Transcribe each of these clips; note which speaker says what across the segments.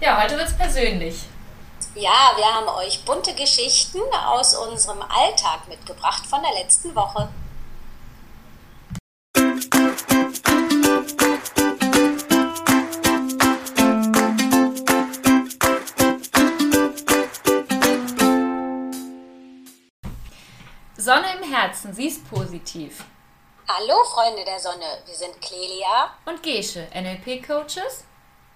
Speaker 1: Ja, heute wird es persönlich.
Speaker 2: Ja, wir haben euch bunte Geschichten aus unserem Alltag mitgebracht von der letzten Woche.
Speaker 1: Sonne im Herzen, sie ist positiv.
Speaker 2: Hallo Freunde der Sonne, wir sind Clelia
Speaker 1: Und Gesche, NLP-Coaches.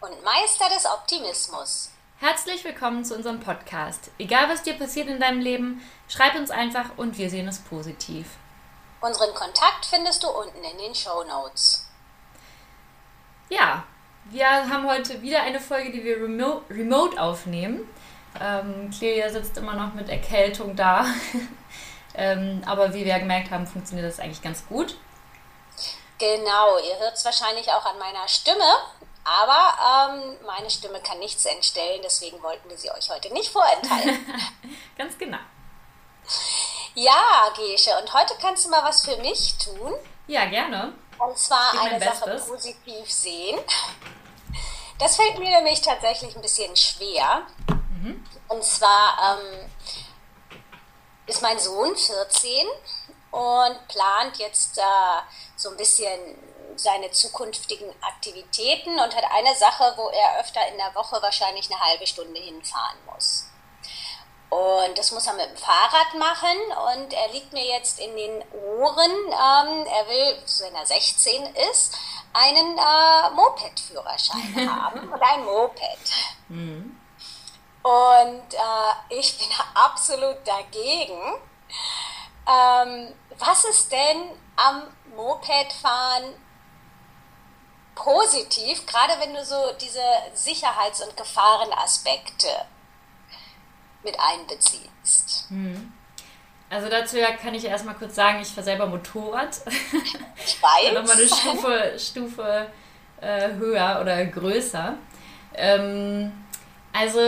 Speaker 2: Und Meister des Optimismus.
Speaker 1: Herzlich willkommen zu unserem Podcast. Egal was dir passiert in deinem Leben, schreib uns einfach und wir sehen es positiv.
Speaker 2: Unseren Kontakt findest du unten in den Show Notes.
Speaker 1: Ja, wir haben heute wieder eine Folge, die wir remo remote aufnehmen. Ähm, Clelia sitzt immer noch mit Erkältung da. ähm, aber wie wir gemerkt haben, funktioniert das eigentlich ganz gut.
Speaker 2: Genau, ihr hört es wahrscheinlich auch an meiner Stimme, aber ähm, meine Stimme kann nichts entstellen, deswegen wollten wir sie euch heute nicht vorenthalten.
Speaker 1: Ganz genau.
Speaker 2: ja, Gesche, und heute kannst du mal was für mich tun.
Speaker 1: Ja, gerne.
Speaker 2: Und zwar eine Sache
Speaker 1: Bestes.
Speaker 2: positiv sehen. Das fällt mir nämlich tatsächlich ein bisschen schwer. Und zwar ähm, ist mein Sohn 14 und plant jetzt äh, so ein bisschen seine zukünftigen Aktivitäten und hat eine Sache, wo er öfter in der Woche wahrscheinlich eine halbe Stunde hinfahren muss. Und das muss er mit dem Fahrrad machen und er liegt mir jetzt in den Ohren, ähm, er will, wenn er 16 ist, einen äh, Moped-Führerschein haben und ein Moped. Und äh, ich bin absolut dagegen. Ähm, was ist denn am Mopedfahren positiv, gerade wenn du so diese Sicherheits- und Gefahrenaspekte mit einbeziehst?
Speaker 1: Also dazu ja kann ich erstmal kurz sagen, ich fahre selber Motorrad.
Speaker 2: Ich weiß.
Speaker 1: Nochmal eine Stufe, Stufe äh, höher oder größer. Ähm, also,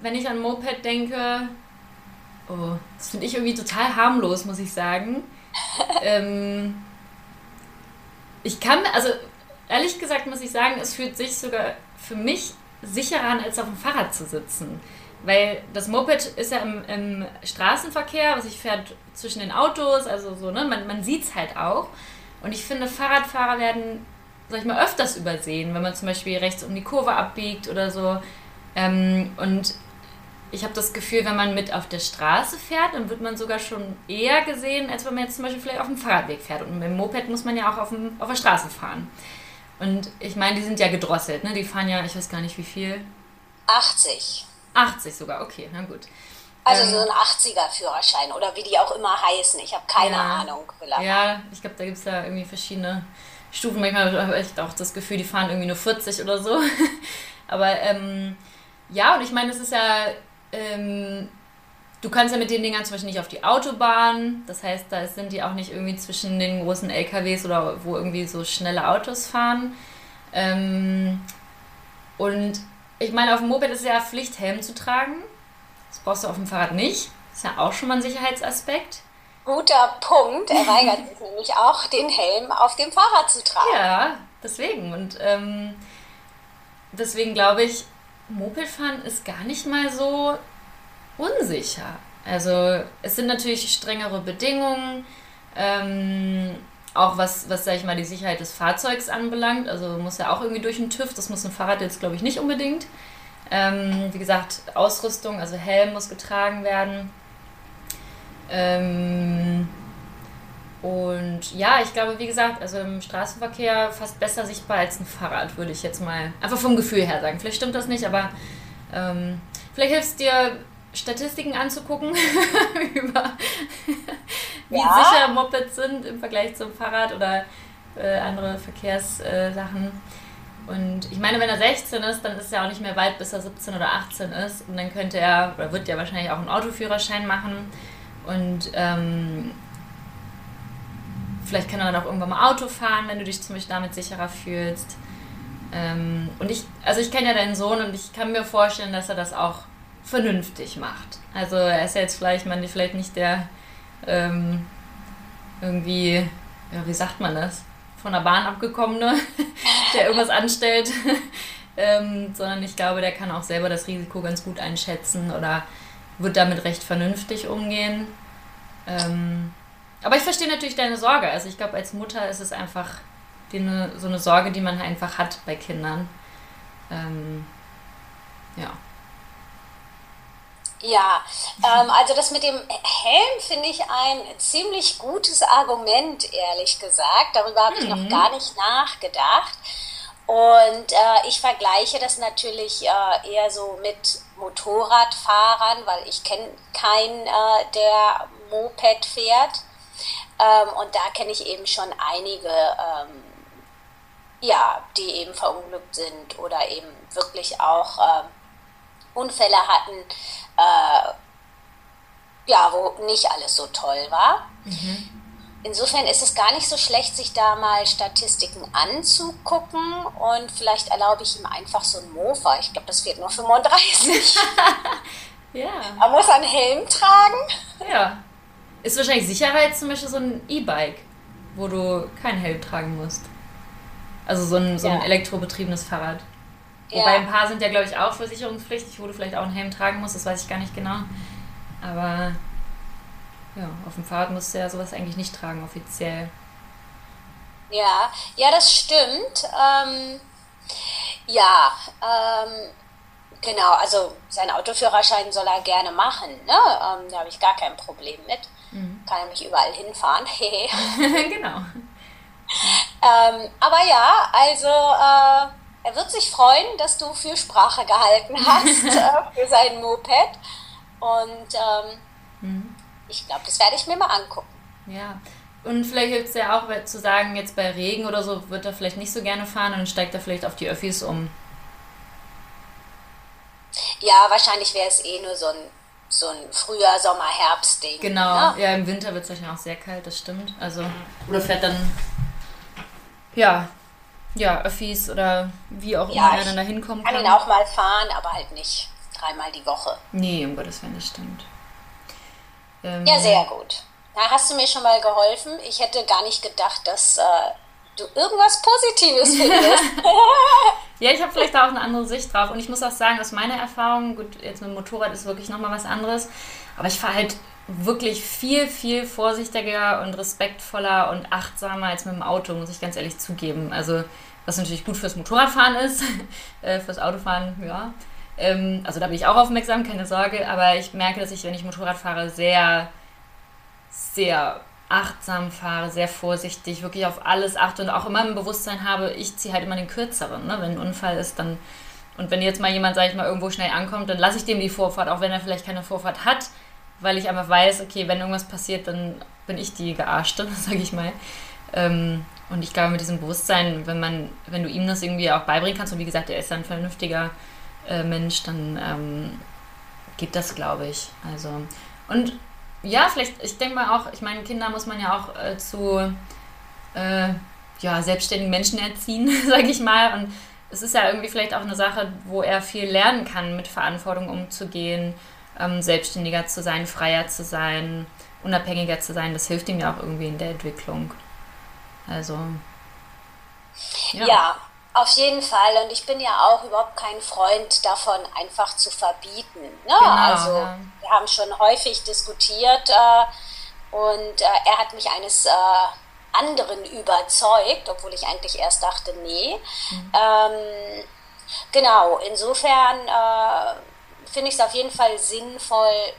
Speaker 1: wenn ich an Moped denke, oh, das finde ich irgendwie total harmlos, muss ich sagen. ähm, ich kann, also ehrlich gesagt muss ich sagen, es fühlt sich sogar für mich sicherer an, als auf dem Fahrrad zu sitzen. Weil das Moped ist ja im, im Straßenverkehr, was ich fährt zwischen den Autos, also so, ne, man, man sieht es halt auch. Und ich finde, Fahrradfahrer werden, sag ich mal, öfters übersehen, wenn man zum Beispiel rechts um die Kurve abbiegt oder so. Ähm, und ich habe das Gefühl, wenn man mit auf der Straße fährt, dann wird man sogar schon eher gesehen, als wenn man jetzt zum Beispiel vielleicht auf dem Fahrradweg fährt. Und mit dem Moped muss man ja auch auf, dem, auf der Straße fahren. Und ich meine, die sind ja gedrosselt, ne? Die fahren ja, ich weiß gar nicht wie viel.
Speaker 2: 80.
Speaker 1: 80 sogar, okay, na gut.
Speaker 2: Also
Speaker 1: Ähm,
Speaker 2: so ein 80er-Führerschein oder wie die auch immer heißen. Ich habe keine
Speaker 1: Ja.
Speaker 2: Ahnung. Vielleicht.
Speaker 1: Ja, ich glaube, da gibt es ja irgendwie verschiedene Stufen. Manchmal habe ich auch das Gefühl, die fahren irgendwie nur 40 oder so. Aber ähm, ja, und ich meine, es ist ja, ähm, du kannst ja mit den Dingern zum Beispiel nicht auf die Autobahn. Das heißt, da sind die auch nicht irgendwie zwischen den großen LKWs oder wo irgendwie so schnelle Autos fahren. Ähm, und ich meine, auf dem Moped ist es ja Pflicht, Helm zu tragen. Das brauchst du auf dem Fahrrad nicht. Ist ja auch schon mal ein Sicherheitsaspekt.
Speaker 2: Guter Punkt. Er weigert sich nämlich auch, den Helm auf dem Fahrrad zu tragen.
Speaker 1: Ja, deswegen. Und ähm, deswegen glaube ich, Mopedfahren ist gar nicht mal so unsicher. Also es sind natürlich strengere Bedingungen, ähm, auch was, was, sag ich mal, die Sicherheit des Fahrzeugs anbelangt. Also muss ja auch irgendwie durch den TÜV, das muss ein Fahrrad jetzt, glaube ich, nicht unbedingt. Ähm, wie gesagt, Ausrüstung, also Helm muss getragen werden. Ähm, und ja, ich glaube, wie gesagt, also im Straßenverkehr fast besser sichtbar als ein Fahrrad, würde ich jetzt mal einfach vom Gefühl her sagen. Vielleicht stimmt das nicht, aber ähm, vielleicht hilft es dir, Statistiken anzugucken über wie
Speaker 2: Ja.
Speaker 1: sicher Mopeds sind im Vergleich zum Fahrrad oder äh, andere Verkehrssachen. Und ich meine, wenn er 16 ist, dann ist er auch nicht mehr weit, bis er 17 oder 18 ist. Und dann könnte er, oder wird ja wahrscheinlich auch einen Autoführerschein machen. Und ähm, vielleicht kann er dann auch irgendwann mal Auto fahren, wenn du dich zum Beispiel damit sicherer fühlst. Ähm, und ich, also ich kenne ja deinen Sohn und ich kann mir vorstellen, dass er das auch vernünftig macht. Also er ist ja jetzt vielleicht, man, vielleicht nicht der ähm, irgendwie, ja, wie sagt man das? Von der Bahn abgekommene, der irgendwas anstellt, ähm, sondern ich glaube, der kann auch selber das Risiko ganz gut einschätzen oder wird damit recht vernünftig umgehen. Ähm, aber ich verstehe natürlich deine Sorge. Also ich glaube, als Mutter ist es einfach die ne, so eine Sorge, die man einfach hat bei Kindern. Ähm, ja.
Speaker 2: Ja, ähm, also das mit dem Helm finde ich ein ziemlich gutes Argument, ehrlich gesagt. Darüber habe mhm. ich noch mhm. gar nicht nachgedacht. Und äh, ich vergleiche das natürlich äh, eher so mit Motorradfahrern, weil ich kenne keinen, äh, der Moped fährt. Ähm, und da kenne ich eben schon einige, ähm, ja, die eben verunglückt sind oder eben wirklich auch ähm, Unfälle hatten, äh, ja, wo nicht alles so toll war. Mhm. Insofern ist es gar nicht so schlecht, sich da mal Statistiken anzugucken und vielleicht erlaube ich ihm einfach so ein Mofa. Ich glaube, das wird nur 35. ja. Man muss einen Helm tragen.
Speaker 1: Ja. Ist wahrscheinlich sicherer als zum Beispiel so ein E-Bike, wo du keinen Helm tragen musst. Also so ein, so ein ja. elektrobetriebenes Fahrrad. Wobei ein paar sind ja, glaube ich, auch versicherungspflichtig, wo du vielleicht auch einen Helm tragen musst, das weiß ich gar nicht genau. Aber ja, auf dem Fahrrad musst du ja sowas eigentlich nicht tragen, offiziell.
Speaker 2: Ja, ja, das stimmt. Ähm, ja, ähm, genau, also seinen Autoführerschein soll er gerne machen, ne? Ähm, da habe ich gar kein Problem mit. Mhm. Kann er mich überall hinfahren. genau. Ähm, aber ja, also äh, er wird sich freuen, dass du für Sprache gehalten hast äh, für sein Moped. Und ähm, mhm ich glaube, das werde ich mir mal angucken.
Speaker 1: Ja. Und vielleicht hilft es ja auch zu sagen, jetzt bei Regen oder so wird er vielleicht nicht so gerne fahren und dann steigt er vielleicht auf die Öffis um.
Speaker 2: Ja, wahrscheinlich wäre es eh nur so ein, so ein Frühjahr, Sommer, Herbst-Ding.
Speaker 1: Genau, ne? ja, im Winter wird es wahrscheinlich auch sehr kalt, das stimmt. Also, oder fährt dann, ja, ja, Öffis oder wie auch ja, immer er dann da hinkommen
Speaker 2: kann. Kann ihn auch mal fahren, aber halt nicht dreimal die Woche.
Speaker 1: Nee, um Gottes Willen, das stimmt.
Speaker 2: Ähm, ja, sehr gut. Da hast du mir schon mal geholfen. Ich hätte gar nicht gedacht, dass äh, du irgendwas Positives findest.
Speaker 1: ja, ich habe vielleicht da auch eine andere Sicht drauf. Und ich muss auch sagen, aus meiner Erfahrung, gut, jetzt mit dem Motorrad ist wirklich nochmal was anderes, aber ich fahre halt wirklich viel, viel vorsichtiger und respektvoller und achtsamer als mit dem Auto, muss ich ganz ehrlich zugeben. Also, was natürlich gut fürs Motorradfahren ist, äh, fürs Autofahren, ja. Ähm, also da bin ich auch aufmerksam, keine Sorge, aber ich merke, dass ich, wenn ich Motorrad fahre, sehr, sehr achtsam fahre, sehr vorsichtig, wirklich auf alles achte und auch immer im Bewusstsein habe, ich ziehe halt immer den kürzeren. Ne? Wenn ein Unfall ist, dann. Und wenn jetzt mal jemand, sag ich mal, irgendwo schnell ankommt, dann lasse ich dem die Vorfahrt, auch wenn er vielleicht keine Vorfahrt hat, weil ich einfach weiß, okay, wenn irgendwas passiert, dann bin ich die Gearschte, sag ich mal. Ähm, und ich glaube, mit diesem Bewusstsein, wenn man, wenn du ihm das irgendwie auch beibringen kannst, und wie gesagt, er ist ein vernünftiger äh, Mensch, dann ähm, geht das, glaube ich. Also, und ja, vielleicht, ich denke mal auch, ich meine, Kinder muss man ja auch äh, zu äh, ja, selbstständigen Menschen erziehen, sage ich mal. Und es ist ja irgendwie vielleicht auch eine Sache, wo er viel lernen kann, mit Verantwortung umzugehen, ähm, selbstständiger zu sein, freier zu sein, unabhängiger zu sein. Das hilft ihm ja auch irgendwie in der Entwicklung. Also.
Speaker 2: ja, ja auf jeden Fall. Und ich bin ja auch überhaupt kein Freund davon, einfach zu verbieten. Ne? Genau, also ja. wir haben schon häufig diskutiert äh, und äh, er hat mich eines äh, anderen überzeugt, obwohl ich eigentlich erst dachte, nee. Mhm. Ähm, genau, insofern äh, finde ich es auf jeden Fall sinnvoll,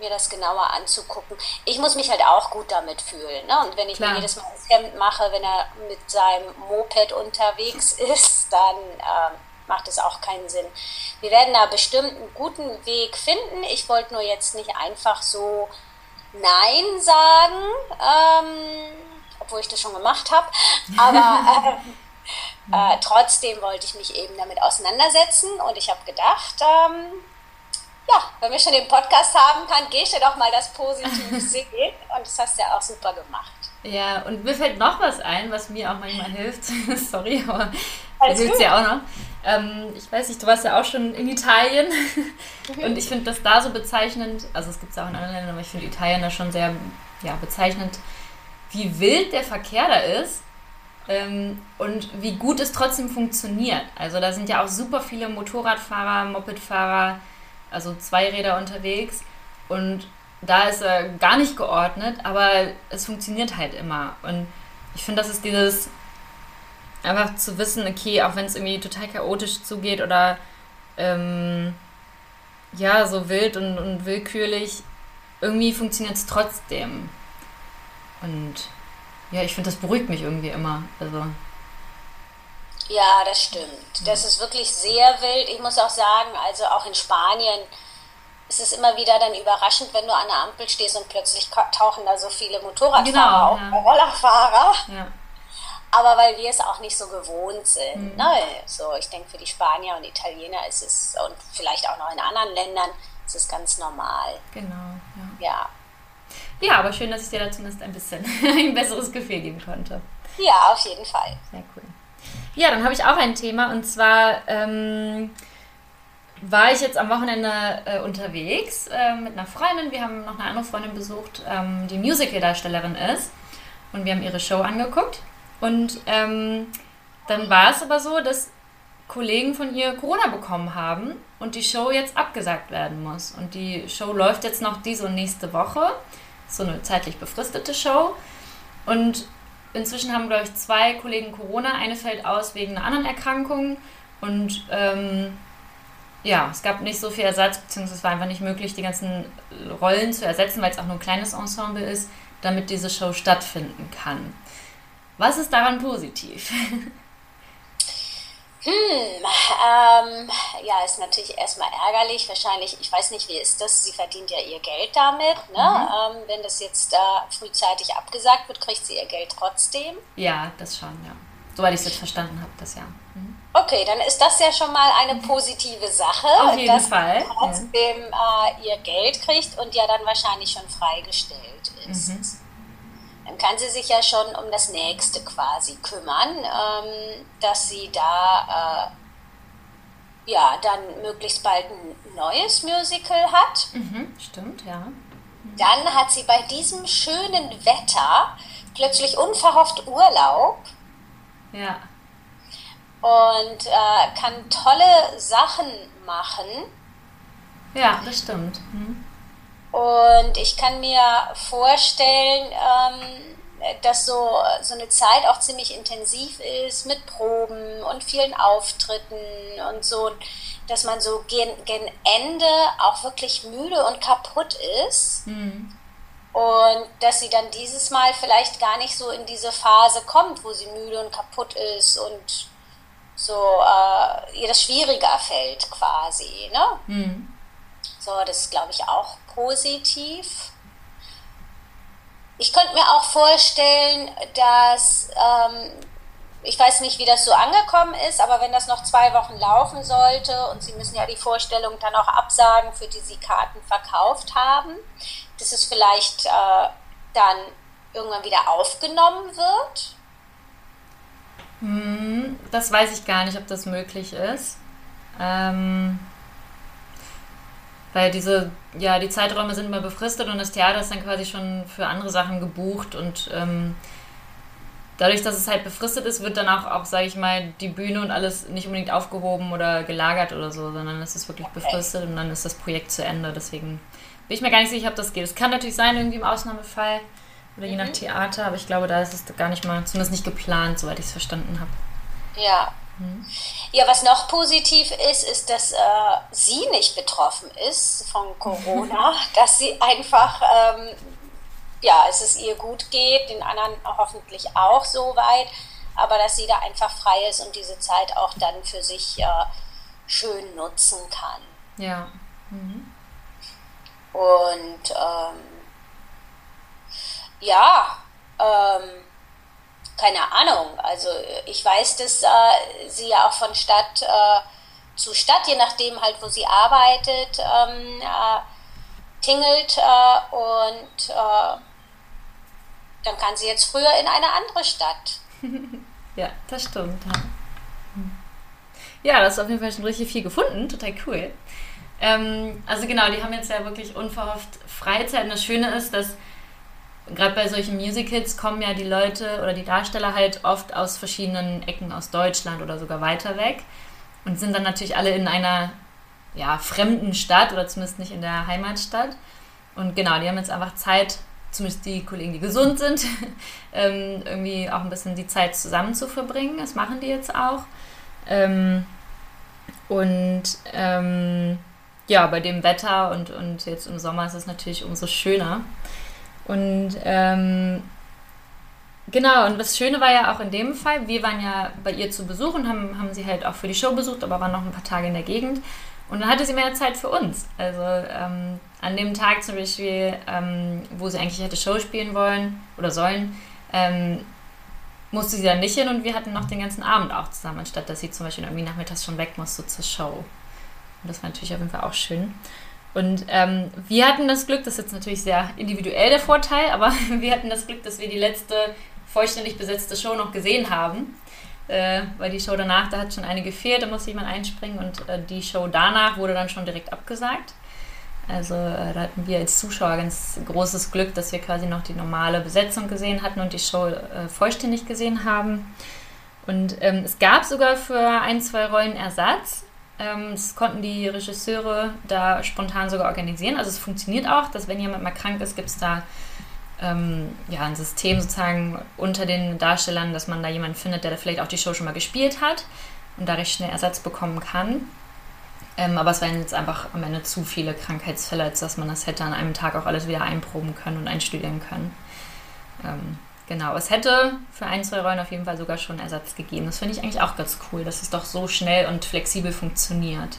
Speaker 2: mir das genauer anzugucken. Ich muss mich halt auch gut damit fühlen. Ne? Und wenn ich Klar. mir jedes Mal das Hemd mache, wenn er mit seinem Moped unterwegs ist, dann ähm, macht es auch keinen Sinn. Wir werden da bestimmt einen guten Weg finden. Ich wollte nur jetzt nicht einfach so Nein sagen, ähm, obwohl ich das schon gemacht habe. Aber äh, äh, trotzdem wollte ich mich eben damit auseinandersetzen und ich habe gedacht, ähm, ja, wenn wir schon den Podcast haben, kann Gesche doch mal das Positive sehen. Und das hast du ja auch super gemacht.
Speaker 1: Ja, und mir fällt noch was ein, was mir auch manchmal hilft. Sorry, aber das hilft ja auch noch. Ähm, ich weiß nicht, du warst ja auch schon in Italien. Mhm. Und ich finde das da so bezeichnend, also es gibt es auch in anderen Ländern, aber ich finde Italien da schon sehr ja, bezeichnend, wie wild der Verkehr da ist. Ähm, und wie gut es trotzdem funktioniert. Also da sind ja auch super viele Motorradfahrer, Mopedfahrer, also Zweiräder unterwegs. Und da ist er gar nicht geordnet, aber es funktioniert halt immer. Und ich finde, das ist dieses einfach zu wissen, okay, auch wenn es irgendwie total chaotisch zugeht oder ähm, ja, so wild und, und willkürlich, irgendwie funktioniert es trotzdem. Und ja, ich finde, das beruhigt mich irgendwie immer. Also.
Speaker 2: Ja, das stimmt. Das ist wirklich sehr wild. Ich muss auch sagen, also auch in Spanien ist es immer wieder dann überraschend, wenn du an der Ampel stehst und plötzlich tauchen da so viele Motorradfahrer genau, auf, ja. Rollerfahrer. Ja. Aber weil wir es auch nicht so gewohnt sind. Mhm. Ne? So, ich denke, für die Spanier und Italiener ist es, und vielleicht auch noch in anderen Ländern, ist es ganz normal.
Speaker 1: Genau,
Speaker 2: ja. Ja,
Speaker 1: ja aber schön, dass ich dir da zumindest ein bisschen ein besseres Gefühl geben konnte.
Speaker 2: Ja, auf jeden Fall.
Speaker 1: Sehr cool. Ja, dann habe ich auch ein Thema und zwar ähm, war ich jetzt am Wochenende äh, unterwegs äh, mit einer Freundin. Wir haben noch eine andere Freundin besucht, ähm, die Musical-Darstellerin ist. Und wir haben ihre Show angeguckt. Und ähm, dann war es aber so, dass Kollegen von ihr Corona bekommen haben und die Show jetzt abgesagt werden muss. Und die Show läuft jetzt noch diese und nächste Woche. So eine zeitlich befristete Show. Und inzwischen haben, glaube ich, zwei Kollegen Corona. Eine fällt aus wegen einer anderen Erkrankung. Und ähm, ja, es gab nicht so viel Ersatz, beziehungsweise es war einfach nicht möglich, die ganzen Rollen zu ersetzen, weil es auch nur ein kleines Ensemble ist, damit diese Show stattfinden kann. Was ist daran positiv?
Speaker 2: Hm, ähm, ja, ist natürlich erstmal ärgerlich. Wahrscheinlich, ich weiß nicht, wie ist das? Sie verdient ja ihr Geld damit. Ne? Mhm. Ähm, wenn das jetzt da äh, frühzeitig abgesagt wird, kriegt sie ihr Geld trotzdem.
Speaker 1: Ja, das schon, ja. Soweit ich es jetzt verstanden habe, das ja. Mhm.
Speaker 2: Okay, dann ist das ja schon mal eine positive Sache,
Speaker 1: Auf jeden
Speaker 2: dass
Speaker 1: Fall.
Speaker 2: trotzdem äh, ihr Geld kriegt und ja dann wahrscheinlich schon freigestellt ist. Mhm. Dann kann sie sich ja schon um das nächste quasi kümmern, ähm, dass sie da äh, ja dann möglichst bald ein neues Musical hat.
Speaker 1: Mhm, stimmt, ja.
Speaker 2: Dann hat sie bei diesem schönen Wetter plötzlich unverhofft Urlaub.
Speaker 1: Ja
Speaker 2: und äh, kann tolle Sachen machen.
Speaker 1: Ja, das stimmt. Mhm.
Speaker 2: Und ich kann mir vorstellen, ähm, dass so, so eine Zeit auch ziemlich intensiv ist mit Proben und vielen Auftritten und so, dass man so gen, gen Ende auch wirklich müde und kaputt ist. Mhm. Und dass sie dann dieses Mal vielleicht gar nicht so in diese Phase kommt, wo sie müde und kaputt ist und so äh, ihr das schwieriger fällt quasi. Ne? Mhm. So, das glaube ich, auch positiv. Ich könnte mir auch vorstellen, dass, ähm, ich weiß nicht, wie das so angekommen ist, aber wenn das noch zwei Wochen laufen sollte und Sie müssen ja die Vorstellung dann auch absagen, für die Sie Karten verkauft haben, dass es vielleicht äh, dann irgendwann wieder aufgenommen wird
Speaker 1: hm, das weiß ich gar nicht, ob das möglich ist. Ähm, weil diese, ja, die Zeiträume sind immer befristet und das Theater ist dann quasi schon für andere Sachen gebucht und ähm, dadurch, dass es halt befristet ist, wird dann auch, auch sage ich mal, die Bühne und alles nicht unbedingt aufgehoben oder gelagert oder so, sondern es ist wirklich befristet und dann ist das Projekt zu Ende. Deswegen bin ich mir gar nicht sicher, ob das geht. Es kann natürlich sein, irgendwie im Ausnahmefall, oder je nach mhm. Theater, aber ich glaube, da ist es gar nicht mal, zumindest nicht geplant, soweit ich es verstanden habe.
Speaker 2: Ja. Mhm. Ja, was noch positiv ist, ist, dass äh, sie nicht betroffen ist von Corona, dass sie einfach, ähm, ja, es ist ihr gut geht, den anderen hoffentlich auch so weit, aber dass sie da einfach frei ist und diese Zeit auch dann für sich äh, schön nutzen kann.
Speaker 1: Ja. Mhm.
Speaker 2: Und ähm, ja, ähm, keine Ahnung. Also ich weiß, dass äh, sie ja auch von Stadt äh, zu Stadt, je nachdem halt, wo sie arbeitet, ähm, äh, tingelt äh, und äh, dann kann sie jetzt früher in eine andere Stadt.
Speaker 1: ja, das stimmt. Ja. ja, das ist auf jeden Fall schon richtig viel gefunden. Total cool. Ähm, also genau, die haben jetzt ja wirklich unverhofft Freizeit. Und das Schöne ist, dass gerade bei solchen Musicals kommen ja die Leute oder die Darsteller halt oft aus verschiedenen Ecken aus Deutschland oder sogar weiter weg und sind dann natürlich alle in einer ja, fremden Stadt oder zumindest nicht in der Heimatstadt. Und genau, die haben jetzt einfach Zeit, zumindest die Kollegen, die gesund sind, ähm, irgendwie auch ein bisschen die Zeit zusammen zu verbringen. Das machen die jetzt auch. Ähm, und ähm, ja, bei dem Wetter und, und jetzt im Sommer ist es natürlich umso schöner. Und ähm, genau, und das Schöne war ja auch in dem Fall, wir waren ja bei ihr zu Besuch und haben, haben sie halt auch für die Show besucht, aber waren noch ein paar Tage in der Gegend. Und dann hatte sie mehr Zeit für uns. Also ähm, an dem Tag zum Beispiel, ähm, wo sie eigentlich hätte Show spielen wollen oder sollen, ähm, musste sie dann nicht hin und wir hatten noch den ganzen Abend auch zusammen, anstatt dass sie zum Beispiel irgendwie nachmittags schon weg musste zur Show. Und das war natürlich auf jeden Fall auch schön. Und ähm, wir hatten das Glück, das ist jetzt natürlich sehr individuell der Vorteil, aber wir hatten das Glück, dass wir die letzte vollständig besetzte Show noch gesehen haben. Äh, weil die Show danach, da hat schon eine gefehlt, da musste jemand einspringen und äh, die Show danach wurde dann schon direkt abgesagt. Also äh, da hatten wir als Zuschauer ganz großes Glück, dass wir quasi noch die normale Besetzung gesehen hatten und die Show äh, vollständig gesehen haben. Und ähm, es gab sogar für ein, zwei Rollen Ersatz. Ähm, das konnten die Regisseure da spontan sogar organisieren. Also es funktioniert auch, dass wenn jemand mal krank ist, gibt es da ähm, ja, ein System sozusagen unter den Darstellern, dass man da jemanden findet, der vielleicht auch die Show schon mal gespielt hat und da recht schnell Ersatz bekommen kann. Ähm, aber es waren jetzt einfach am Ende zu viele Krankheitsfälle, als dass man das hätte an einem Tag auch alles wieder einproben können und einstudieren können. Ähm, Genau, es hätte für ein, zwei Rollen auf jeden Fall sogar schon Ersatz gegeben. Das finde ich eigentlich auch ganz cool, dass es doch so schnell und flexibel funktioniert.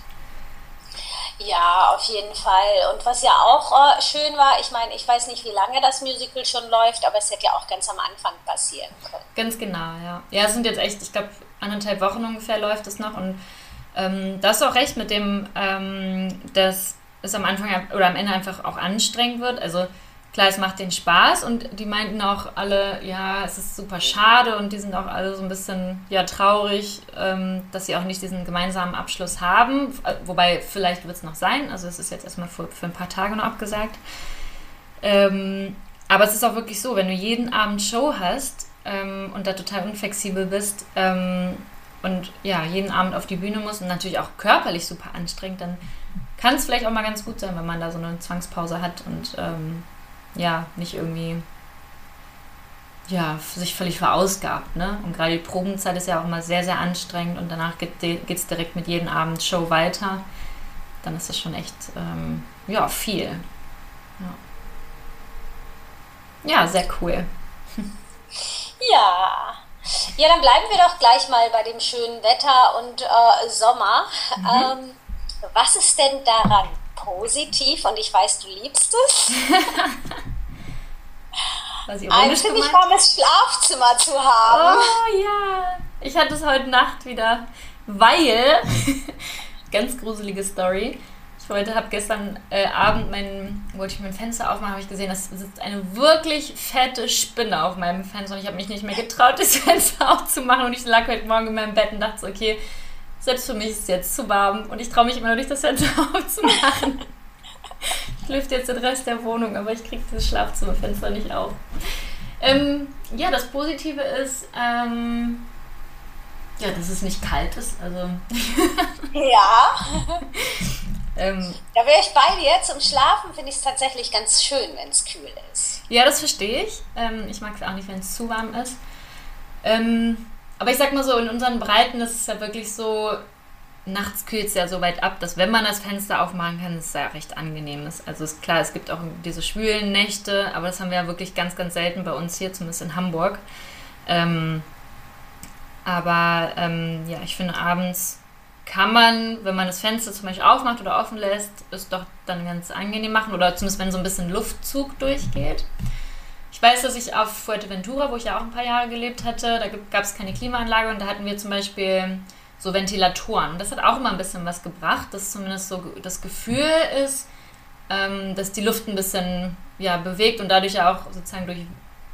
Speaker 2: Ja, auf jeden Fall. Und was ja auch äh, schön war, ich meine, ich weiß nicht, wie lange das Musical schon läuft, aber es hätte ja auch ganz am Anfang passieren können.
Speaker 1: Ganz genau, ja. Ja, es sind jetzt echt, ich glaube, anderthalb Wochen ungefähr läuft es noch. Und ähm, da hast du auch recht mit dem, ähm, dass es am Anfang oder am Ende einfach auch anstrengend wird. Also klar, es macht den Spaß und die meinten auch alle, ja, es ist super schade und die sind auch alle so ein bisschen ja, traurig, ähm, dass sie auch nicht diesen gemeinsamen Abschluss haben. Äh, wobei, vielleicht wird es noch sein, also es ist jetzt erstmal für, für ein paar Tage noch abgesagt. Ähm, aber es ist auch wirklich so, wenn du jeden Abend Show hast ähm, und da total unflexibel bist ähm, und ja, jeden Abend auf die Bühne musst und natürlich auch körperlich super anstrengend, dann kann es vielleicht auch mal ganz gut sein, wenn man da so eine Zwangspause hat und ähm, ja, nicht irgendwie ja, sich völlig verausgabt. Ne? Und gerade die Probenzeit ist ja auch immer sehr, sehr anstrengend und danach geht es direkt mit jedem Abend Show weiter. Dann ist das schon echt ähm, ja, viel. Ja. ja, sehr cool.
Speaker 2: Ja. Ja, dann bleiben wir doch gleich mal bei dem schönen Wetter und äh, Sommer. Mhm. Ähm, was ist denn daran positiv und ich weiß, du liebst es. ein ziemlich warmes Schlafzimmer zu haben.
Speaker 1: Oh ja, ich hatte es heute Nacht wieder, weil, ganz gruselige Story, ich wollte, habe gestern äh, Abend mein, wollte ich mein Fenster aufmachen, habe ich gesehen, es sitzt eine wirklich fette Spinne auf meinem Fenster und ich habe mich nicht mehr getraut, das Fenster aufzumachen und ich lag heute Morgen in meinem Bett und dachte so, okay, selbst für mich ist es jetzt zu warm und ich traue mich immer noch nicht, das Fenster aufzumachen. ich lüfte jetzt den Rest der Wohnung, aber ich kriege das Schlafzimmerfenster nicht auf. Ähm, ja, das Positive ist, ähm, ja, dass es nicht kalt ist. Also.
Speaker 2: ja. ähm, da wäre ich bei dir. Zum Schlafen finde ich es tatsächlich ganz schön, wenn es kühl ist.
Speaker 1: Ja, das verstehe ich. Ähm, ich mag es auch nicht, wenn es zu warm ist. Ähm, aber ich sag mal so, in unseren Breiten ist es ja wirklich so, nachts kühlt es ja so weit ab, dass wenn man das Fenster aufmachen kann, es ja recht angenehm ist. Also ist klar, es gibt auch diese schwülen Nächte, aber das haben wir ja wirklich ganz, ganz selten bei uns hier, zumindest in Hamburg. Ähm, aber ähm, ja, ich finde abends kann man, wenn man das Fenster zum Beispiel aufmacht oder offen lässt, es doch dann ganz angenehm machen oder zumindest wenn so ein bisschen Luftzug durchgeht. Ich weiß, dass ich auf Fuerteventura, wo ich ja auch ein paar Jahre gelebt hatte, da gab es keine Klimaanlage und da hatten wir zum Beispiel so Ventilatoren. Das hat auch immer ein bisschen was gebracht, dass zumindest so das Gefühl ist, ähm, dass die Luft ein bisschen ja, bewegt und dadurch ja auch sozusagen durch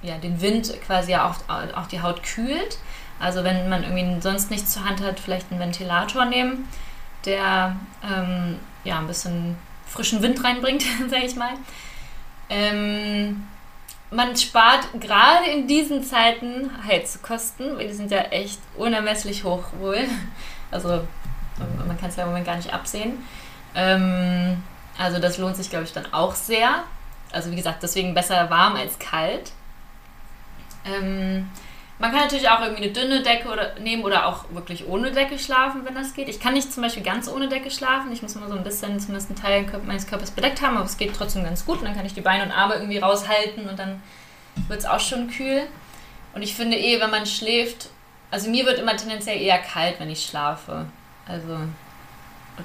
Speaker 1: ja, den Wind quasi ja auch, auch die Haut kühlt. Also wenn man irgendwie sonst nichts zur Hand hat, vielleicht einen Ventilator nehmen, der ähm, ja ein bisschen frischen Wind reinbringt, sage ich mal. Ähm, man spart gerade in diesen Zeiten Heizkosten, weil die sind ja echt unermesslich hoch wohl. Also man kann es ja im Moment gar nicht absehen. Ähm, also das lohnt sich, glaube ich, dann auch sehr. Also wie gesagt, deswegen besser warm als kalt. Ähm, man kann natürlich auch irgendwie eine dünne Decke oder, nehmen oder auch wirklich ohne Decke schlafen, wenn das geht. Ich kann nicht zum Beispiel ganz ohne Decke schlafen. Ich muss immer so ein bisschen zumindest einen Teil meines Körpers bedeckt haben, aber es geht trotzdem ganz gut. Und dann kann ich die Beine und Arme irgendwie raushalten und dann wird es auch schon kühl. Und ich finde eh, wenn man schläft, also mir wird immer tendenziell eher kalt, wenn ich schlafe. Also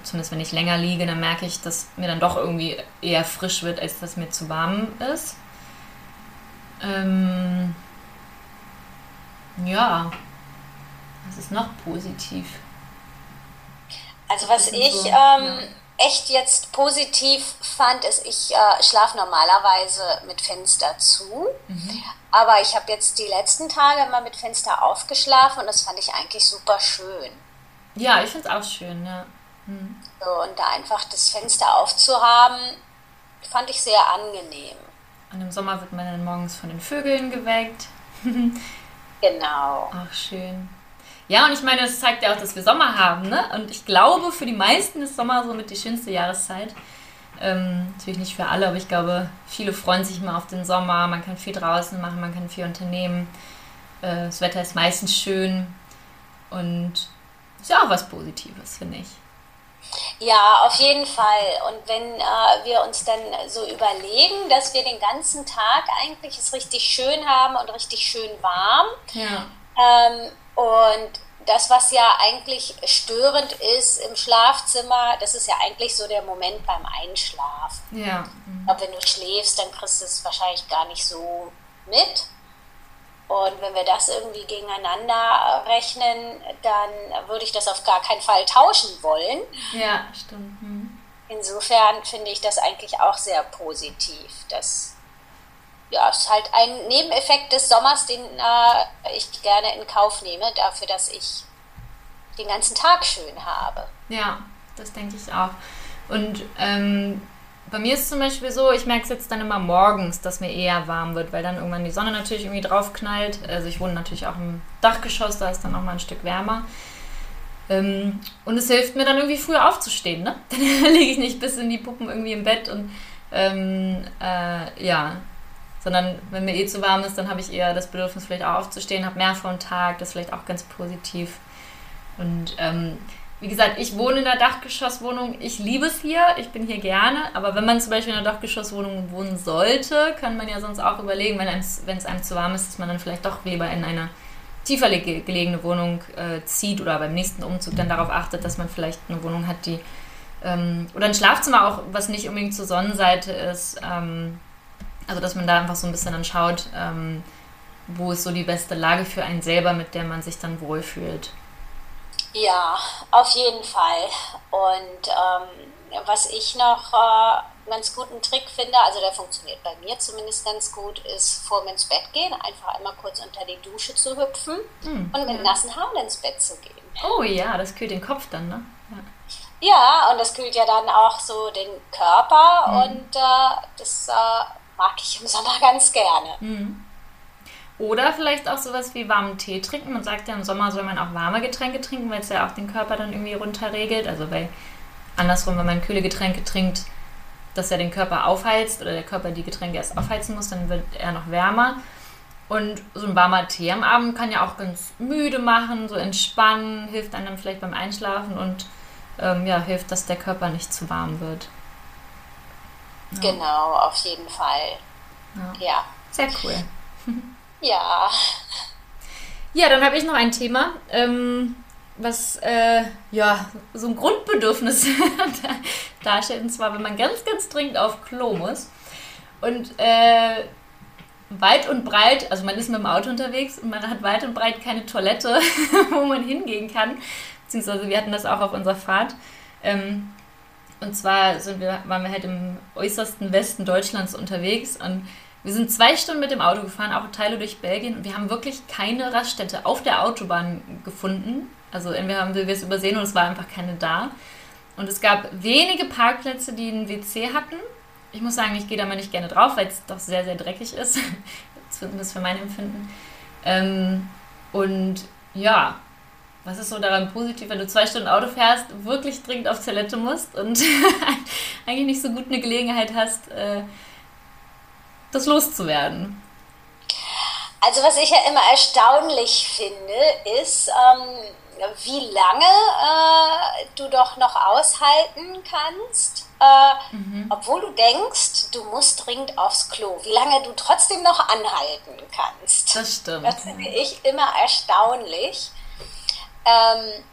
Speaker 1: zumindest wenn ich länger liege, dann merke ich, dass mir dann doch irgendwie eher frisch wird, als dass mir zu warm ist. Ähm ja, was ist noch positiv?
Speaker 2: Also was ich so, ähm, ja. echt jetzt positiv fand, ist, ich äh, schlafe normalerweise mit Fenster zu, mhm. aber ich habe jetzt die letzten Tage immer mit Fenster aufgeschlafen und das fand ich eigentlich super schön.
Speaker 1: Ja, ich finde es auch schön, ja.
Speaker 2: Mhm. So, und da einfach das Fenster aufzuhaben, fand ich sehr angenehm.
Speaker 1: Und im Sommer wird man dann morgens von den Vögeln geweckt.
Speaker 2: genau.
Speaker 1: Ach, schön. Ja, und ich meine, das zeigt ja auch, dass wir Sommer haben, ne? Und ich glaube, für die meisten ist Sommer somit die schönste Jahreszeit. Ähm, natürlich nicht für alle, aber ich glaube, viele freuen sich immer auf den Sommer. Man kann viel draußen machen, man kann viel unternehmen. Äh, das Wetter ist meistens schön und ist ja auch was Positives, finde ich.
Speaker 2: Ja, auf jeden Fall. Und wenn äh, wir uns dann so überlegen, dass wir den ganzen Tag eigentlich es richtig schön haben und richtig schön warm. Ja. Ähm, und das, was ja eigentlich störend ist im Schlafzimmer, das ist ja eigentlich so der Moment beim Einschlafen.
Speaker 1: Ja.
Speaker 2: Mhm. Aber wenn du schläfst, dann kriegst du es wahrscheinlich gar nicht so mit. Und wenn wir das irgendwie gegeneinander rechnen, dann würde ich das auf gar keinen Fall tauschen wollen.
Speaker 1: Ja, stimmt. Hm.
Speaker 2: Insofern finde ich das eigentlich auch sehr positiv. Das ja, ist halt ein Nebeneffekt des Sommers, den äh, ich gerne in Kauf nehme, dafür, dass ich den ganzen Tag schön habe.
Speaker 1: Ja, das denke ich auch. Und ähm, bei mir ist zum Beispiel so, ich merke es jetzt dann immer morgens, dass mir eher warm wird, weil dann irgendwann die Sonne natürlich irgendwie drauf knallt. Also ich wohne natürlich auch im Dachgeschoss, da ist dann auch mal ein Stück wärmer. Ähm, und es hilft mir dann irgendwie früher aufzustehen, ne? Dann liege ich nicht bis in die Puppen irgendwie im Bett und ähm, äh, ja, sondern wenn mir eh zu warm ist, dann habe ich eher das Bedürfnis, vielleicht auch aufzustehen, habe mehr vor dem Tag, das ist vielleicht auch ganz positiv. Und ähm, wie gesagt, ich wohne in einer Dachgeschosswohnung. Ich liebe es hier, ich bin hier gerne. Aber wenn man zum Beispiel in einer Dachgeschosswohnung wohnen sollte, kann man ja sonst auch überlegen, wenn es einem zu warm ist, dass man dann vielleicht doch lieber in eine tiefer gelegene Wohnung äh, zieht oder beim nächsten Umzug dann darauf achtet, dass man vielleicht eine Wohnung hat, die ähm, oder ein Schlafzimmer auch, was nicht unbedingt zur Sonnenseite ist. Ähm, also dass man da einfach so ein bisschen dann schaut, ähm, wo ist so die beste Lage für einen selber, mit der man sich dann wohlfühlt.
Speaker 2: Ja, auf jeden Fall. Und ähm, was ich noch äh, ganz guten Trick finde, also der funktioniert bei mir zumindest ganz gut, ist vor mir ins Bett gehen, einfach einmal kurz unter die Dusche zu hüpfen hm, und mit ja. nassen Haaren ins Bett zu gehen.
Speaker 1: Oh ja, das kühlt den Kopf dann, ne?
Speaker 2: Ja, ja und das kühlt ja dann auch so den Körper hm. und äh, das äh, mag ich im Sommer ganz gerne.
Speaker 1: Hm. Oder vielleicht auch sowas wie warmen Tee trinken. Man sagt ja, im Sommer soll man auch warme Getränke trinken, weil es ja auch den Körper dann irgendwie runterregelt. Also weil andersrum, wenn man kühle Getränke trinkt, das ja den Körper aufheizt oder der Körper die Getränke erst aufheizen muss, dann wird er noch wärmer. Und so ein warmer Tee am Abend kann ja auch ganz müde machen, so entspannen, hilft einem vielleicht beim Einschlafen und ähm, ja, hilft, dass der Körper nicht zu warm wird.
Speaker 2: Ja. Genau, auf jeden Fall.
Speaker 1: Ja. ja. Sehr cool.
Speaker 2: Ja.
Speaker 1: Ja, dann habe ich noch ein Thema, ähm, was äh, ja so ein Grundbedürfnis darstellt. Und zwar, wenn man ganz, ganz dringend auf Klo muss. Und äh, weit und breit, also man ist mit dem Auto unterwegs und man hat weit und breit keine Toilette, wo man hingehen kann. Beziehungsweise wir hatten das auch auf unserer Fahrt. Ähm, und zwar sind wir, waren wir halt im äußersten Westen Deutschlands unterwegs und wir sind zwei Stunden mit dem Auto gefahren, auch Teile durch Belgien, und wir haben wirklich keine Raststätte auf der Autobahn gefunden. Also entweder haben wir es übersehen oder es war einfach keine da. Und es gab wenige Parkplätze, die ein WC hatten. ich muss sagen, ich gehe da mal nicht gerne drauf, weil es doch sehr, sehr dreckig ist. Zumindest für mein Empfinden. Ähm, und ja, was ist so daran positiv, wenn du zwei Stunden Auto fährst, wirklich dringend auf Toilette musst und eigentlich nicht so gut eine Gelegenheit hast, äh, das loszuwerden?
Speaker 2: Also was ich ja immer erstaunlich finde, ist, ähm, wie lange äh, du doch noch aushalten kannst, äh, mhm. obwohl du denkst, du musst dringend aufs Klo, wie lange du trotzdem noch anhalten kannst.
Speaker 1: Das stimmt.
Speaker 2: Das finde ich immer erstaunlich. Ähm,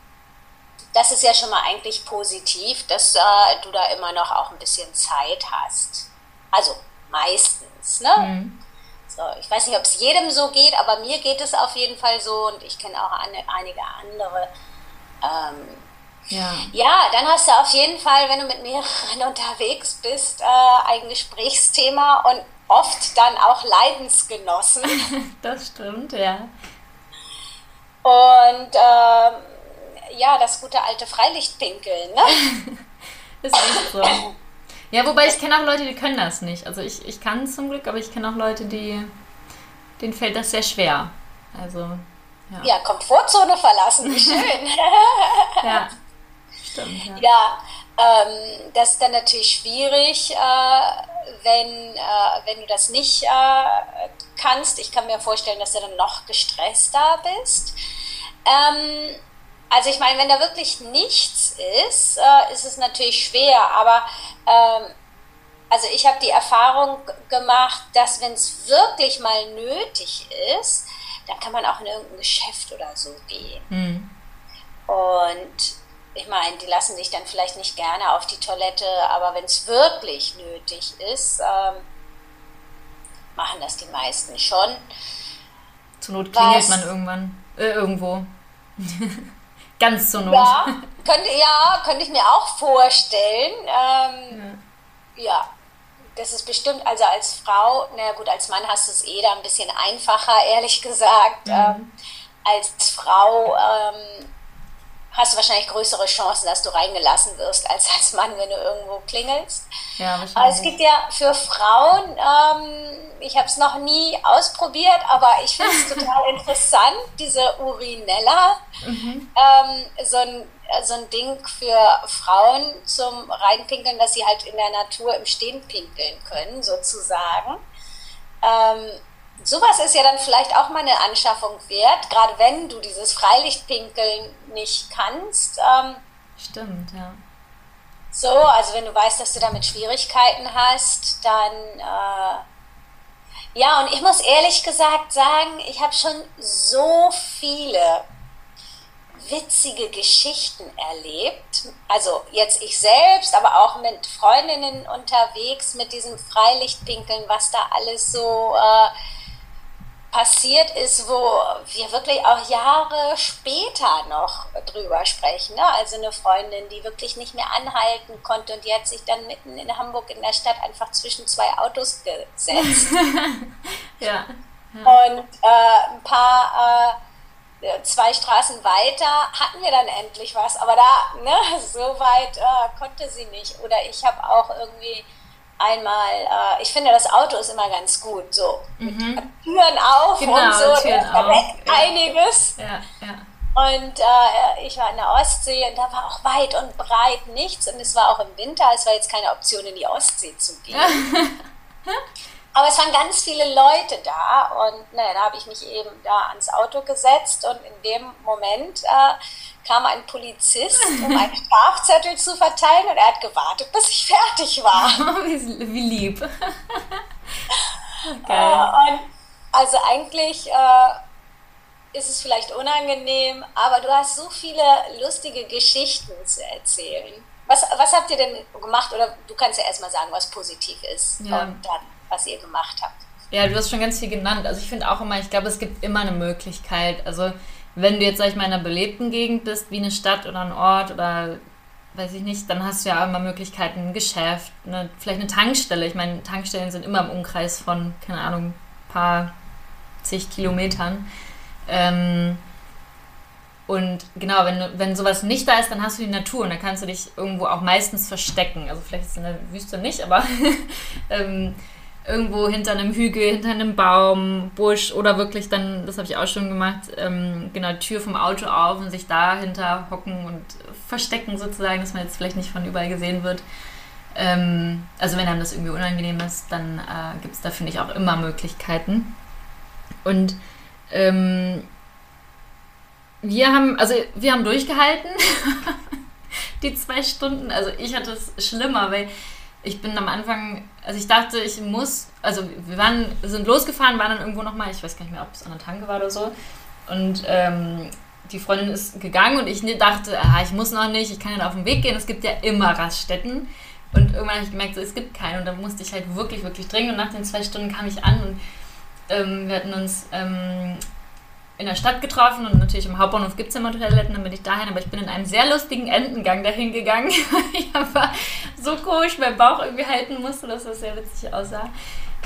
Speaker 2: das ist ja schon mal eigentlich positiv, dass äh, du da immer noch auch ein bisschen Zeit hast. Also meistens, ne? Mhm. So, ich weiß nicht, ob es jedem so geht, aber mir geht es auf jeden Fall so und ich kenne auch eine, einige andere. Ähm, ja. ja, dann hast du auf jeden Fall, wenn du mit mehreren unterwegs bist, äh, ein Gesprächsthema und oft dann auch Leidensgenossen.
Speaker 1: das stimmt, ja.
Speaker 2: Und ähm, ja, das gute alte Freilichtpinkeln, ne?
Speaker 1: ist echt so. Ja, wobei ich kenne auch Leute, die können das nicht. Also ich, ich kann es zum Glück, aber ich kenne auch Leute, die denen fällt das sehr schwer. Also
Speaker 2: ja, ja Komfortzone verlassen, schön.
Speaker 1: ja, stimmt. Ja,
Speaker 2: ja ähm, das ist dann natürlich schwierig, äh, wenn, äh, wenn du das nicht äh, kannst. Ich kann mir vorstellen, dass du dann noch gestresster bist. Ähm, also ich meine, wenn da wirklich nichts ist, äh, ist es natürlich schwer, aber ähm, also ich habe die Erfahrung gemacht, dass wenn es wirklich mal nötig ist, dann kann man auch in irgendein Geschäft oder so gehen. Mhm. Und ich meine, die lassen sich dann vielleicht nicht gerne auf die Toilette, aber wenn es wirklich nötig ist, ähm, machen das die meisten schon.
Speaker 1: Zur Not klingelt Was, man irgendwann äh, irgendwo. Ganz zur Not.
Speaker 2: Ja könnte, ja, könnte ich mir auch vorstellen. Ähm, ja. ja. das ist bestimmt, also als Frau, na gut, als Mann hast du es eh da ein bisschen einfacher, ehrlich gesagt. Mhm. Ähm, als Frau ähm, hast du wahrscheinlich größere Chancen, dass du reingelassen wirst, als als Mann, wenn du irgendwo klingelst. Ja, aber es gibt ja für Frauen, ähm, ich habe es noch nie ausprobiert, aber ich finde es total interessant, diese Urinella, mhm. ähm, so, ein, so ein Ding für Frauen zum Reinpinkeln, dass sie halt in der Natur im Stehen pinkeln können, sozusagen. Ähm, sowas ist ja dann vielleicht auch mal eine Anschaffung wert, gerade wenn du dieses Freilichtpinkeln nicht kannst. Ähm,
Speaker 1: Stimmt, ja.
Speaker 2: So, also wenn du weißt, dass du damit Schwierigkeiten hast, dann äh, ja, und ich muss ehrlich gesagt sagen, ich habe schon so viele witzige Geschichten erlebt. Also jetzt ich selbst, aber auch mit Freundinnen unterwegs mit diesem Freilichtpinkeln, was da alles so äh, passiert ist, wo wir wirklich auch Jahre später noch drüber sprechen. Ne? Also eine Freundin, die wirklich nicht mehr anhalten konnte und die hat sich dann mitten in Hamburg in der Stadt einfach zwischen zwei Autos gesetzt.
Speaker 1: ja,
Speaker 2: ja. Und äh, ein paar, äh, zwei Straßen weiter hatten wir dann endlich was, aber da, ne, so weit äh, konnte sie nicht. Oder ich habe auch irgendwie einmal, äh, ich finde, das Auto ist immer ganz gut, so mhm. Türen auf genau, und so, Türen da ja. einiges.
Speaker 1: Ja, ja.
Speaker 2: Und äh, ich war in der Ostsee und da war auch weit und breit nichts und es war auch im Winter, es war jetzt keine Option, in die Ostsee zu gehen. Aber es waren ganz viele Leute da und ne, da habe ich mich eben da ans Auto gesetzt und in dem Moment äh, kam ein Polizist, um einen Strafzettel zu verteilen und er hat gewartet, bis ich fertig war.
Speaker 1: wie, lieb.
Speaker 2: okay. äh, also eigentlich äh, ist es vielleicht unangenehm, aber du hast so viele lustige Geschichten zu erzählen. Was, was habt ihr denn gemacht? Oder du kannst ja erstmal sagen, was positiv ist ja. und dann, was ihr gemacht habt.
Speaker 1: Ja, du hast schon ganz viel genannt. Also ich finde auch immer, ich glaube, es gibt immer eine Möglichkeit. Also wenn du jetzt, sag ich mal, in einer belebten Gegend bist, wie eine Stadt oder ein Ort oder weiß ich nicht, dann hast du ja immer Möglichkeiten, ein Geschäft, eine, vielleicht eine Tankstelle. Ich meine, Tankstellen sind immer im Umkreis von, keine Ahnung, paar zig Kilometern. Ähm, Und genau, wenn, wenn sowas nicht da ist, dann hast du die Natur und dann kannst du dich irgendwo auch meistens verstecken. Also vielleicht ist es in der Wüste nicht, aber ähm, irgendwo hinter einem Hügel, hinter einem Baum, Busch oder wirklich dann, das habe ich auch schon gemacht, ähm, genau, Tür vom Auto auf und sich dahinter hocken und verstecken sozusagen, dass man jetzt vielleicht nicht von überall gesehen wird. Ähm, also wenn einem das irgendwie unangenehm ist, dann äh, gibt es da, finde ich, auch immer Möglichkeiten. Und ähm, wir haben, also wir haben durchgehalten, die zwei Stunden. Also ich hatte es schlimmer, weil ich bin am Anfang, also ich dachte, ich muss, also wir waren, sind losgefahren, waren dann irgendwo nochmal, ich weiß gar nicht mehr, ob es an der Tanke war oder so. Und ähm, die Freundin ist gegangen und ich dachte, ah, ich muss noch nicht, ich kann ja auf den Weg gehen, es gibt ja immer Raststätten. Und irgendwann habe ich gemerkt, so, es gibt keine. Und dann musste ich halt wirklich, wirklich dringend. Und nach den zwei Stunden kam ich an und ähm, wir hatten uns ähm, in der Stadt getroffen und natürlich im Hauptbahnhof gibt es immer Toiletten, dann bin ich dahin, aber ich bin in einem sehr lustigen Entengang dahin gegangen. ich aber so komisch meinen Bauch irgendwie halten musste, dass das sehr witzig aussah.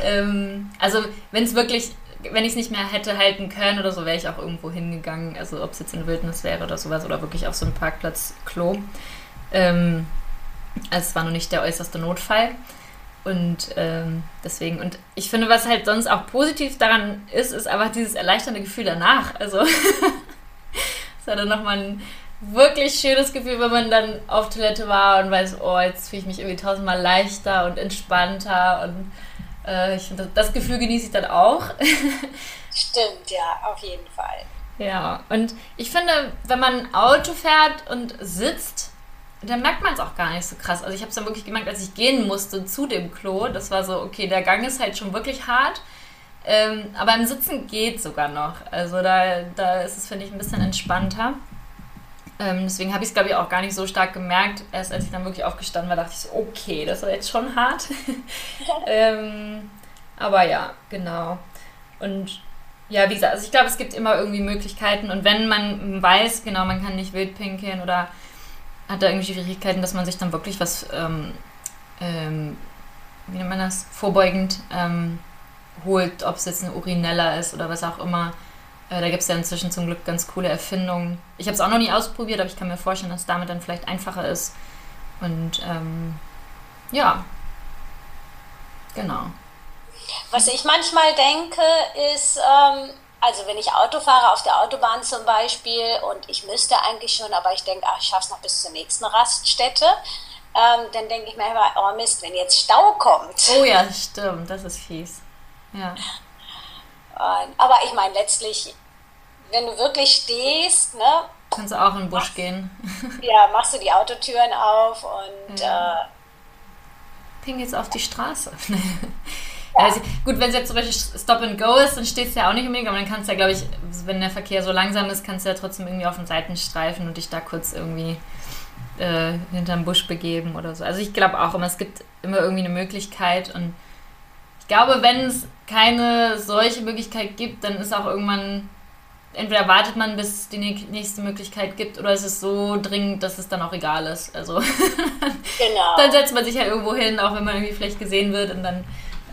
Speaker 1: Ähm, also wenn es wirklich, wenn ich es nicht mehr hätte halten können oder so, wäre ich auch irgendwo hingegangen. Also ob es jetzt in Wildnis wäre oder sowas oder wirklich auf so einem Parkplatz-Klo. Ähm, also es war noch nicht der äußerste Notfall. Und ähm, deswegen, und ich finde, was halt sonst auch positiv daran ist, ist einfach dieses erleichternde Gefühl danach. Also, es war dann nochmal ein wirklich schönes Gefühl, wenn man dann auf Toilette war und weiß, oh, jetzt fühle ich mich irgendwie tausendmal leichter und entspannter. Und äh, ich finde, das, das Gefühl genieße ich dann auch.
Speaker 2: Stimmt, ja, auf jeden Fall.
Speaker 1: Ja, und ich finde, wenn man Auto fährt und sitzt, dann merkt man es auch gar nicht so krass. Also ich habe es dann wirklich gemerkt, als ich gehen musste zu dem Klo. Das war so, okay, der Gang ist halt schon wirklich hart. Ähm, aber im Sitzen geht sogar noch. Also da, da ist es, finde ich, ein bisschen entspannter. Ähm, deswegen habe ich es, glaube ich, auch gar nicht so stark gemerkt. Erst als ich dann wirklich aufgestanden war, dachte ich so, okay, das war jetzt schon hart. ähm, aber ja, genau. Und ja, wie gesagt, also ich glaube, es gibt immer irgendwie Möglichkeiten. Und wenn man weiß, genau, man kann nicht wild pinkeln oder hat da irgendwie Schwierigkeiten, dass man sich dann wirklich was, ähm, ähm, wie nennt man das, vorbeugend ähm, holt, ob es jetzt eine Urinella ist oder was auch immer. Äh, da gibt es ja inzwischen zum Glück ganz coole Erfindungen. Ich habe es auch noch nie ausprobiert, aber ich kann mir vorstellen, dass es damit dann vielleicht einfacher ist. Und ähm, ja, genau.
Speaker 2: Was ich manchmal denke, ist, ähm, also wenn ich Auto fahre, auf der Autobahn zum Beispiel, und ich müsste eigentlich schon, aber ich denke, ach, ich schaffe es noch bis zur nächsten Raststätte, ähm, dann denke ich mir immer, oh Mist, wenn jetzt Stau kommt.
Speaker 1: Oh ja, stimmt, das ist fies. Ja.
Speaker 2: Und, aber ich meine, letztlich, wenn du wirklich stehst, ne?
Speaker 1: Kannst du auch in den Busch machst, gehen.
Speaker 2: ja, machst du die Autotüren auf und ja. äh,
Speaker 1: pingelst auf die Straße. Also, gut, wenn es jetzt zum Beispiel Stop and Go ist, dann steht es ja auch nicht unbedingt, aber dann kannst du ja, glaube ich, wenn der Verkehr so langsam ist, kannst du ja trotzdem irgendwie auf den Seitenstreifen und dich da kurz irgendwie äh, hinterm Busch begeben oder so. Also ich glaube auch immer, es gibt immer irgendwie eine Möglichkeit und ich glaube, wenn es keine solche Möglichkeit gibt, dann ist auch irgendwann, entweder wartet man, bis es die nächste Möglichkeit gibt, oder ist es so dringend, dass es dann auch egal ist. Also genau. dann setzt man sich ja irgendwo hin, auch wenn man irgendwie vielleicht gesehen wird und dann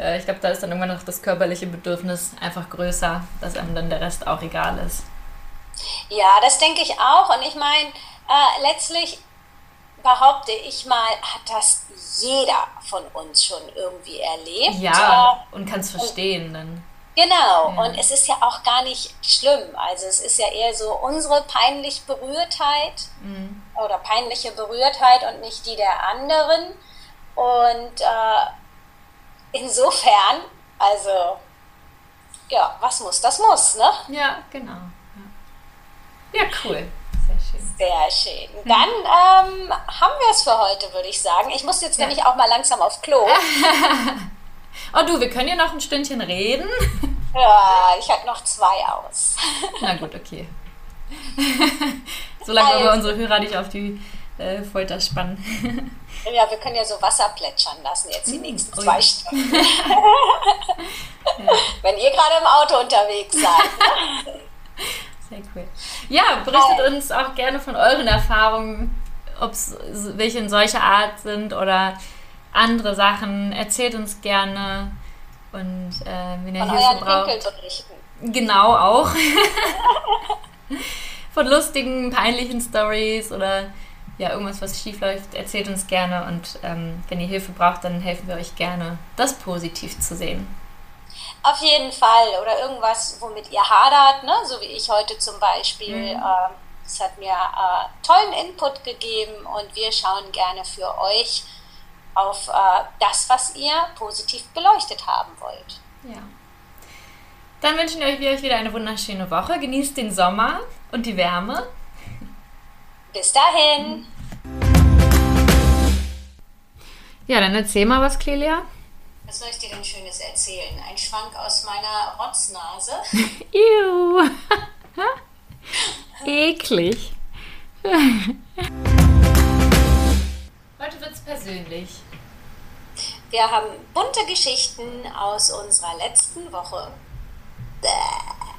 Speaker 1: äh, ich glaube, da ist dann irgendwann noch das körperliche Bedürfnis einfach größer, dass einem dann der Rest auch egal ist.
Speaker 2: Ja, das denke ich auch. Und ich meine, äh, letztlich behaupte ich mal, hat das jeder von uns schon irgendwie erlebt.
Speaker 1: Ja, äh, und kann es verstehen dann.
Speaker 2: Genau, ja. und es ist ja auch gar nicht schlimm. Also es ist ja eher so unsere peinliche Berührtheit mhm. oder peinliche Berührtheit und nicht die der anderen. Und äh, insofern, also, ja, was muss, das muss, ne?
Speaker 1: Ja, genau. Ja, ja cool. Sehr schön.
Speaker 2: Sehr schön. Dann ähm, haben wir es für heute, würde ich sagen. Ich muss jetzt ja. nämlich auch mal langsam auf Klo.
Speaker 1: oh du, wir können ja noch ein Stündchen reden.
Speaker 2: Ja, ich halte noch zwei aus.
Speaker 1: Na gut, okay. Solange also. wir unsere Hörer nicht auf die äh, Folter spannen.
Speaker 2: Ja, wir können ja so Wasser plätschern lassen jetzt die hm, nächsten zwei ja. Stunden. ja. Wenn ihr gerade im Auto unterwegs seid. Ne?
Speaker 1: Sehr cool. Ja, berichtet Hi. uns auch gerne von euren Erfahrungen, ob es welche in solcher Art sind oder andere Sachen. Erzählt uns gerne. Und äh, wenn ihr von Hilfe braucht. Genau auch. von lustigen, peinlichen Stories oder ja, irgendwas, was schief läuft, erzählt uns gerne und ähm, wenn ihr Hilfe braucht, dann helfen wir euch gerne, das positiv zu sehen.
Speaker 2: Auf jeden Fall. Oder irgendwas, womit ihr hadert, ne? so wie ich heute zum Beispiel. Mhm. Ähm, es hat mir äh, tollen Input gegeben und wir schauen gerne für euch auf äh, das, was ihr positiv beleuchtet haben wollt.
Speaker 1: Ja. Dann wünschen wir euch wieder eine wunderschöne Woche. Genießt den Sommer und die Wärme.
Speaker 2: Bis dahin.
Speaker 1: Ja, dann erzähl mal was, Clelia.
Speaker 2: Was soll ich dir denn Schönes erzählen? Ein Schwank aus meiner Rotznase.
Speaker 1: Ew. Eklig. Heute wird's persönlich.
Speaker 2: Wir haben bunte Geschichten aus unserer letzten Woche. Bäh.